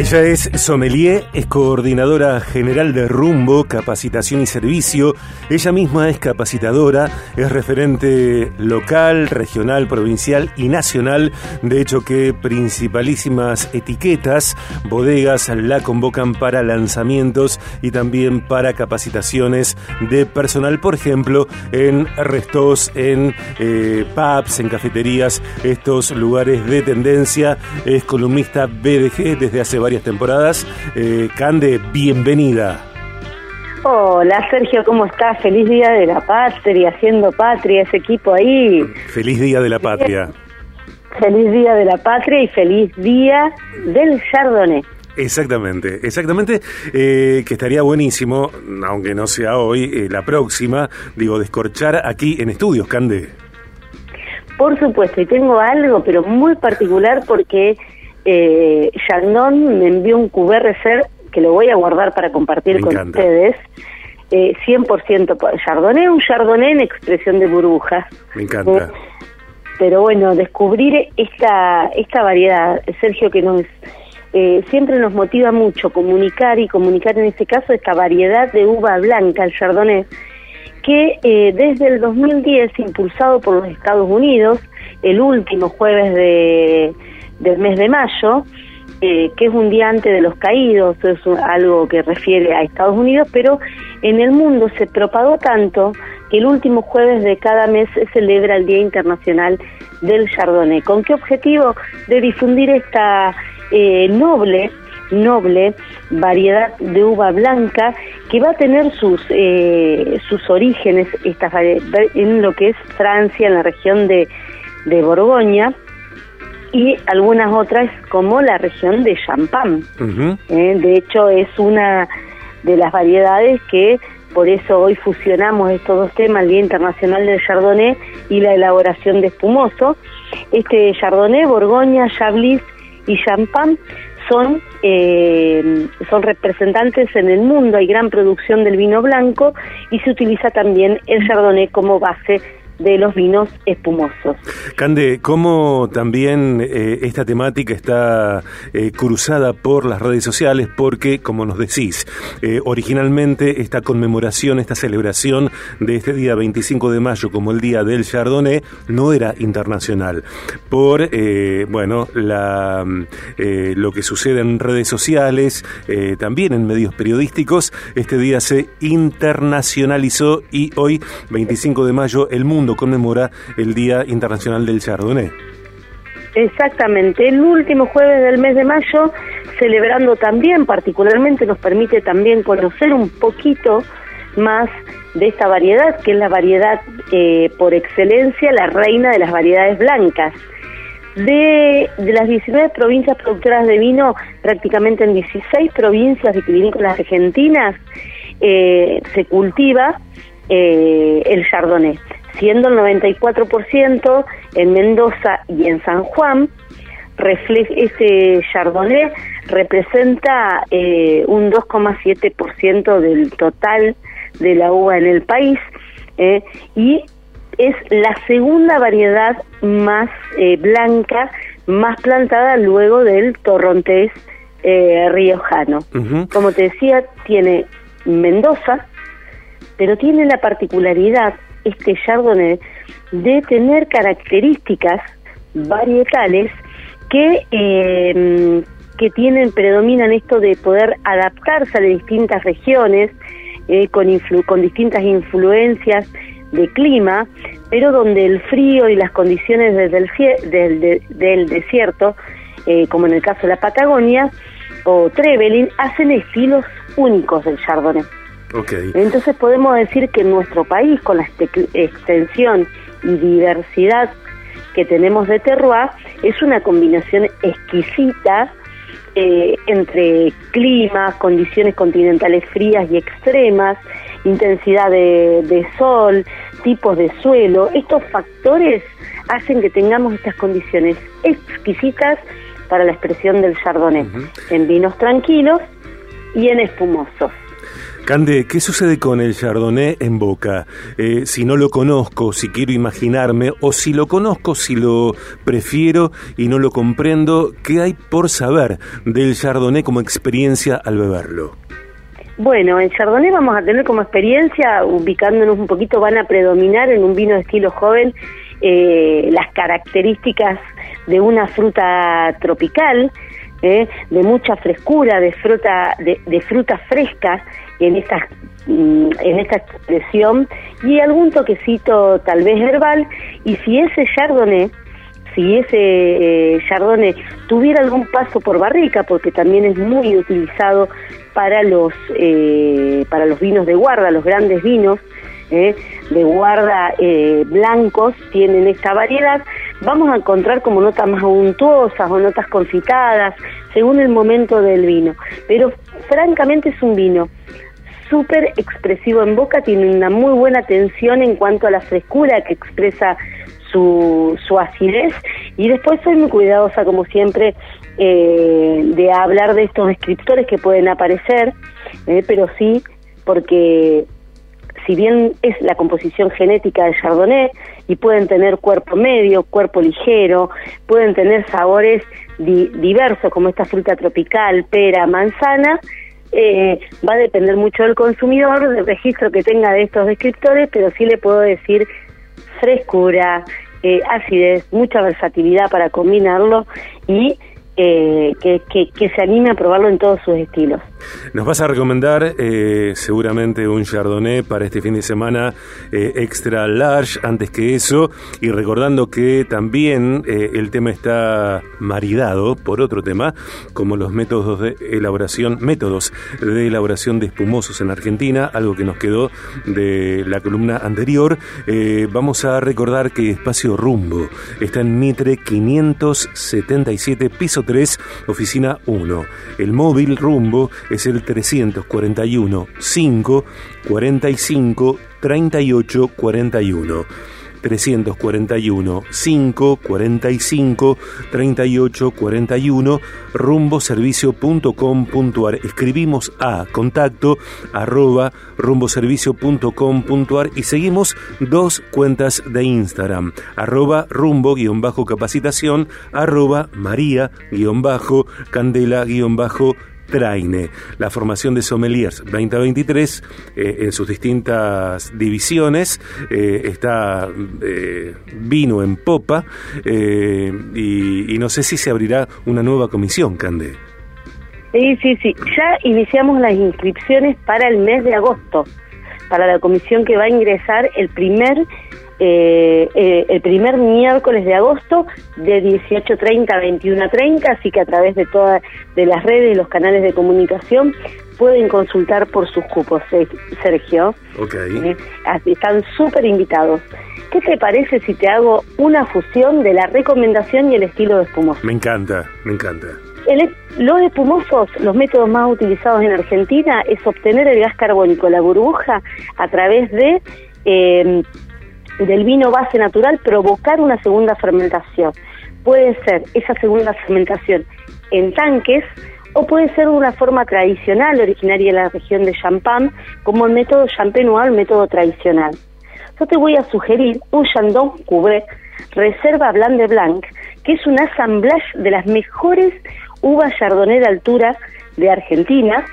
Ella es sommelier, es coordinadora general de Rumbo, capacitación y servicio. Ella misma es capacitadora, es referente local, regional, provincial y nacional. De hecho que principalísimas etiquetas, bodegas la convocan para lanzamientos y también para capacitaciones de personal, por ejemplo, en restos, en eh, pubs, en cafeterías, estos lugares de tendencia. Es columnista BDG desde hace varias temporadas. Eh, Cande, bienvenida. Hola Sergio, ¿cómo estás? Feliz Día de la Patria, haciendo patria, ese equipo ahí. Feliz Día de la Patria. Feliz Día de la Patria y feliz Día del Chardonnay. Exactamente, exactamente, eh, que estaría buenísimo, aunque no sea hoy, eh, la próxima, digo, descorchar aquí en estudios, Cande. Por supuesto, y tengo algo, pero muy particular porque eh, me envió un QRC que lo voy a guardar para compartir con ustedes. Eh, 100% Chardonnay, un Chardonnay en expresión de burbujas. Me encanta. Eh, pero bueno, descubrir esta, esta variedad, Sergio, que nos eh, siempre nos motiva mucho comunicar y comunicar en este caso esta variedad de uva blanca, el Chardonnay, que eh, desde el 2010, impulsado por los Estados Unidos, el último jueves de del mes de mayo, eh, que es un día antes de los caídos, es algo que refiere a Estados Unidos, pero en el mundo se propagó tanto que el último jueves de cada mes se celebra el Día Internacional del Chardonnay. ¿Con qué objetivo? De difundir esta eh, noble noble variedad de uva blanca que va a tener sus eh, sus orígenes en lo que es Francia, en la región de, de Borgoña, y algunas otras como la región de Champagne. Eh, de hecho, es una de las variedades que por eso hoy fusionamos estos dos temas, el Día Internacional del Chardonnay y la elaboración de espumoso. Este Chardonnay, Borgoña, Chablis y Champagne son, eh, son representantes en el mundo, hay gran producción del vino blanco y se utiliza también el Chardonnay como base de los vinos espumosos. Cande, ¿cómo también eh, esta temática está eh, cruzada por las redes sociales? Porque, como nos decís, eh, originalmente esta conmemoración, esta celebración de este día 25 de mayo como el Día del Chardonnay no era internacional. Por, bueno, lo que sucede en redes sociales, también en medios periodísticos, este día se internacionalizó y hoy, 25 de mayo, el mundo conmemora el Día Internacional del Chardonnay. Exactamente, el último jueves del mes de mayo, celebrando también, particularmente nos permite también conocer un poquito más de esta variedad, que es la variedad eh, por excelencia, la reina de las variedades blancas. De, de, las 19 provincias productoras de vino, prácticamente en 16 provincias vitivinícolas argentinas eh, se cultiva eh, el chardonnay siendo el 94% en Mendoza y en San Juan. Este Chardonnay representa eh, un 2,7% del total de la uva en el país eh, y es la segunda variedad más eh, blanca, más plantada luego del torrontés riojano. Como te decía, tiene Mendoza, pero tiene la particularidad este Chardonnay de tener características varietales que eh, que tienen predominan esto de poder adaptarse a distintas regiones eh, con con distintas influencias de clima pero donde el frío y las condiciones del, del, del desierto eh, como en el caso de la Patagonia o Trevelin hacen estilos únicos del Chardonnay entonces podemos decir que en nuestro país, con la extensión y diversidad que tenemos de terroir, es una combinación exquisita eh, entre climas, condiciones continentales frías y extremas, intensidad de, sol, tipos de suelo. Estos factores hacen que tengamos estas condiciones exquisitas para la expresión del chardonnay, en vinos tranquilos y en espumosos. Cande, ¿qué sucede con el Chardonnay en boca? Eh, si no lo conozco, si quiero imaginarme, o si lo conozco, si lo prefiero y no lo comprendo, ¿qué hay por saber del Chardonnay como experiencia al beberlo? Bueno, el Chardonnay vamos a tener como experiencia, ubicándonos un poquito, van a predominar en un vino de estilo joven eh, las características de una fruta tropical, eh, de mucha frescura, de fruta, de, de fruta fresca en esta, mm, en esta expresión y algún toquecito tal vez herbal y si ese chardonnay si ese eh, chardonnay tuviera algún paso por barrica porque también es muy utilizado para los eh, para los vinos de guarda los grandes vinos de guarda blancos tienen esta variedad vamos a encontrar como notas más untuosas o notas confitadas según el momento del vino. Pero francamente es un vino súper expresivo en boca, tiene una muy buena tensión en cuanto a la frescura que expresa su, su acidez. Y después soy muy cuidadosa como siempre eh, de hablar de estos descriptores que pueden aparecer, eh, pero sí porque si bien es la composición genética del Chardonnay y pueden tener cuerpo medio, cuerpo ligero, pueden tener sabores diversos como esta fruta tropical, pera, manzana, eh, va a depender mucho del consumidor, del registro que tenga de estos descriptores, pero sí le puedo decir frescura, eh, acidez, mucha versatilidad para combinarlo y eh, que, se anime a probarlo en todos sus estilos. Nos vas a recomendar eh, seguramente un Chardonnay para este fin de semana eh, extra large, antes que eso, y recordando que también el tema está maridado por otro tema, como los métodos de elaboración, métodos de elaboración de espumosos en Argentina, algo que nos quedó de la columna anterior. vamos a recordar que Espacio Rumbo está en Mitre 577, piso oficina 1. El móvil rumbo es el 341 5 45 38 41. 341 5 45 38 41 rumboservicio.com.ar escribimos a contacto arroba rumboservicio.com.ar y seguimos dos cuentas de Instagram. Arroba rumbo guion bajo capacitación arroba maría guion bajo candela guion bajo Traine, la formación de sommeliers 2023 eh, en sus distintas divisiones, eh, está eh, vino en popa y, y, no sé si se abrirá una nueva comisión, Cande. Sí, sí, sí, ya iniciamos las inscripciones para el mes de agosto, para la comisión que va a ingresar el primer eh, eh, el primer miércoles de agosto de 18.30 a 21.30, así que a través de todas de las redes y los canales de comunicación pueden consultar por sus cupos, eh, Sergio. Así, están súper invitados. ¿Qué te parece si te hago una fusión de la recomendación y el estilo de espumoso? Me encanta, me encanta. los espumosos, los métodos más utilizados en Argentina es obtener el gas carbónico, la burbuja, a través de del vino base natural provocar una segunda fermentación. Puede ser esa segunda fermentación en tanques o puede ser de una forma tradicional originaria de la región de Champagne, como el método champenois, el método tradicional. Yo te voy a sugerir un Chandon Cuvée Reserva Blanc de Blanc, que es un assemblage de las mejores uvas Chardonnay de altura de Argentina,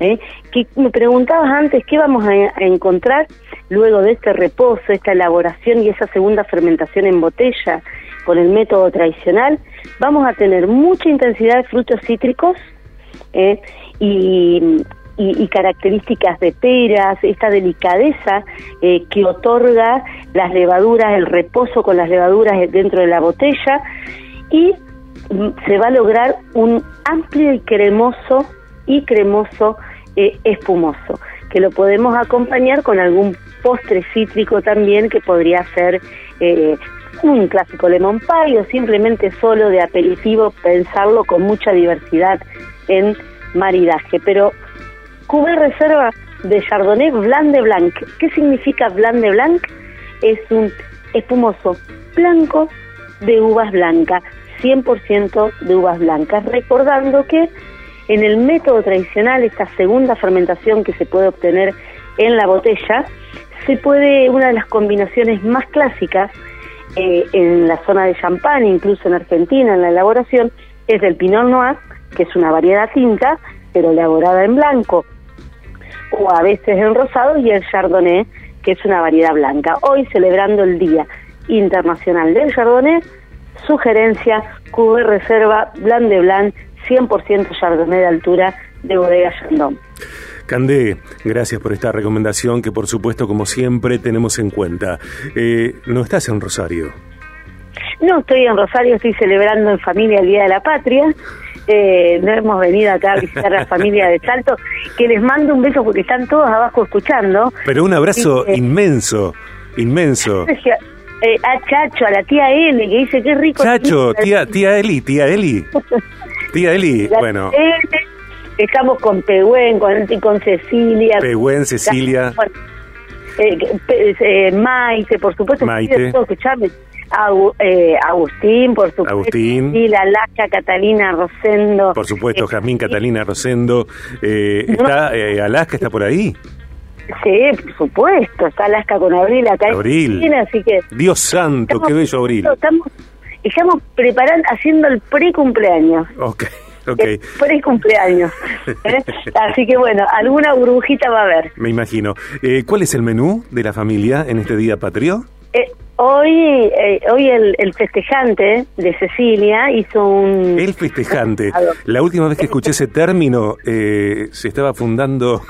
¿eh? que me preguntabas antes qué vamos a, encontrar luego de este reposo, esta elaboración y esa segunda fermentación en botella con el método tradicional, vamos a tener mucha intensidad de frutos cítricos ¿eh? y, características de peras, esta delicadeza eh, que otorga las levaduras, el reposo con las levaduras dentro de la botella y mm, se va a lograr un amplio y cremoso y cremoso eh, espumoso, que lo podemos acompañar con algún postre cítrico también que podría ser eh, un clásico lemon pie o simplemente solo de aperitivo, pensarlo con mucha diversidad en maridaje. Pero Cubé Reserva de Chardonnay Blanc de Blanc. ¿Qué significa Blanc de Blanc? Es un espumoso blanco de uvas blancas, 100% de uvas blancas. Recordando que En el método tradicional, esta segunda fermentación que se puede obtener en la botella, se puede, una de las combinaciones más clásicas eh, en la zona de champán, incluso en Argentina, en la elaboración, es el Pinot Noir, que es una variedad tinta, pero elaborada en blanco, o a veces en rosado, y el Chardonnay, que es una variedad blanca. Hoy, celebrando el Día Internacional del Chardonnay, sugerencia, Cube Reserva Blanc de Blanc, 100% Chardonnay de altura de Bodega Chandon. Candé, gracias por esta recomendación que por supuesto, como siempre, tenemos en cuenta. Eh, ¿No estás en Rosario? No, estoy en Rosario, estoy celebrando en familia el Día de la Patria. Eh, no hemos venido acá a visitar a la familia de Salto, que les mando un beso porque están todos abajo escuchando. Pero un abrazo inmenso, inmenso. Eh, a Chacho, a la tía Eli, que dice que rico. Chacho, tía, tía Eli, tía Eli. Tía Eli, bueno. Estamos con Pehuen, con, con Cecilia. Pehuen, Cecilia. Eh, eh, Maite, por supuesto. Maite. eh, Agustín, por supuesto. Agustín. la Alaska, Catalina Rosendo. Por supuesto, Jazmín, Catalina Rosendo. Eh, está, eh, Alaska está por ahí. Sí, por supuesto. Está Alaska con Abril acá. Abril. En así que Dios santo, qué bello Abril. Estamos, estamos preparando, haciendo el pre-cumpleaños. Ok. Okay. Por cumpleaños. ¿eh? Así que bueno, alguna burbujita va a haber. Me imagino. Eh, ¿Cuál es el menú de la familia en este día patrio? Eh, hoy eh, hoy el, el, festejante de Cecilia hizo un... El festejante. La última vez que escuché ese término eh, se estaba fundando...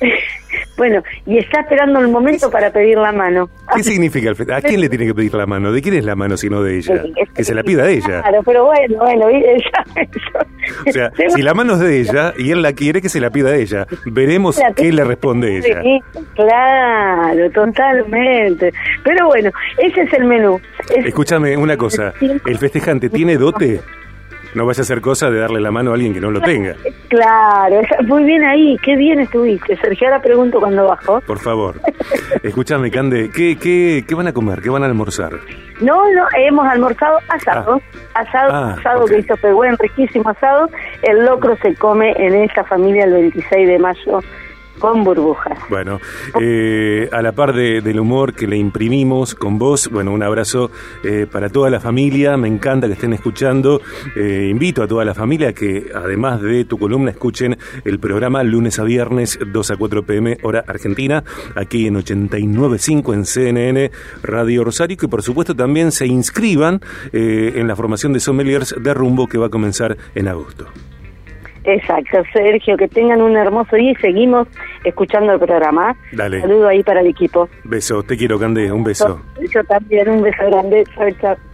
Bueno, y está esperando el momento para pedir la mano. ¿Qué significa el ¿A quién le tiene que pedir la mano? ¿De quién es la mano sino de ella? Que se la pida a ella. Claro, pero bueno, bueno, ella... O sea, si la mano es de ella y él la quiere, que se la pida a ella. Veremos qué le responde ella. Claro, totalmente. Pero bueno, ese es el menú. Escúchame una cosa, ¿el festejante tiene dote? No vaya a ser cosa de darle la mano a alguien que no lo tenga. Claro, muy bien ahí, qué bien estuviste. Sergio, ahora pregunto cuando bajo. Por favor. Escúchame, Cande, ¿qué, qué, qué van a comer? ¿Qué van a almorzar? No, no, hemos almorzado asado. Ah. Asado, ah, asado que hizo Pehuen, riquísimo asado. El locro se come en esta familia el 26 de mayo con burbujas. Bueno, eh, a la par de, del humor que le imprimimos con vos, bueno, un abrazo eh, para toda la familia, me encanta que estén escuchando, eh, invito a toda la familia que además de tu columna escuchen el programa lunes a viernes 2 a 4 pm hora argentina, aquí en 89.5 en CNN Radio Rosario, que por supuesto también se inscriban en la formación de sommeliers de rumbo que va a comenzar en agosto. Exacto, Sergio, que tengan un hermoso día y seguimos escuchando el programa. Dale. Saludo ahí para el equipo. Beso, te quiero, Cande, un beso. Yo también, un beso grande. Chao, chao.